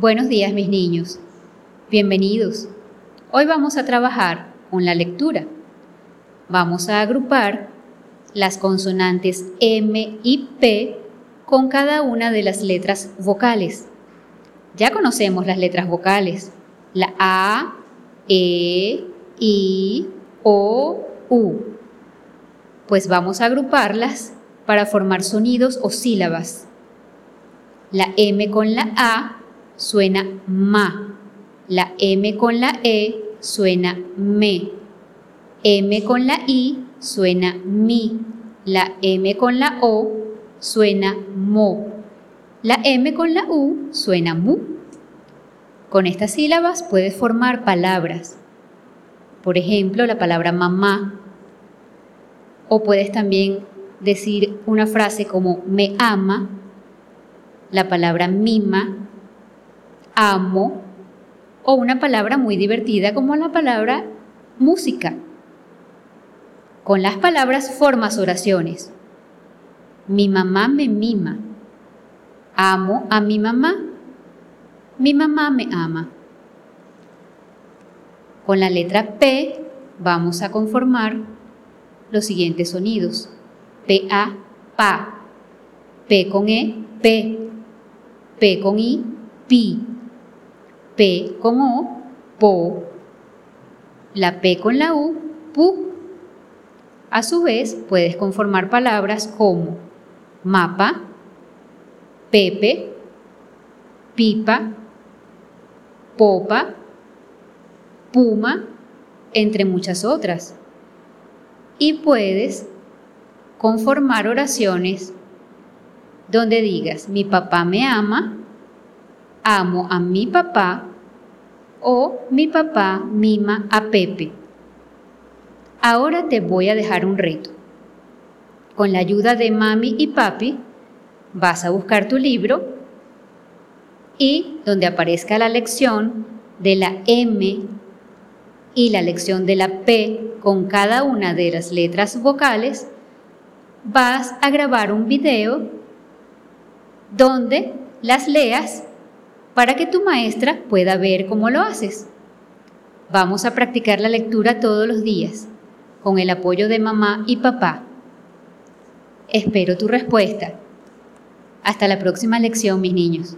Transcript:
Buenos días mis niños, bienvenidos. Hoy vamos a trabajar con la lectura. Vamos a agrupar las consonantes M y P con cada una de las letras vocales. Ya conocemos las letras vocales, la A, E, I, O, U. Pues vamos a agruparlas para formar sonidos o sílabas. La M con la A suena ma. La M con la E suena me. M con la I suena mi. La M con la O suena mo. La M con la U suena mu. Con estas sílabas puedes formar palabras. Por ejemplo, la palabra mamá. O puedes también decir una frase como me ama, la palabra mima, amo, o una palabra muy divertida como la palabra música. Con las palabras formas oraciones. Mi mamá me mima. Amo a mi mamá. Mi mamá me ama. Con la letra P vamos a conformar los siguientes sonidos. P-A, pa. P con E, P. P con I, pi. P con O, po. La P con la U, pu. A su vez, puedes conformar palabras como mapa, pepe, pipa, popa, puma, entre muchas otras. Y puedes conformar oraciones donde digas, mi papá me ama, amo a mi papá o mi papá mima a Pepe. Ahora te voy a dejar un reto. Con la ayuda de mami y papi, vas a buscar tu libro y donde aparezca la lección de la M y la lección de la P con cada una de las letras vocales, vas a grabar un video donde las leas para que tu maestra pueda ver cómo lo haces. Vamos a practicar la lectura todos los días con el apoyo de mamá y papá. Espero tu respuesta. Hasta la próxima lección, mis niños.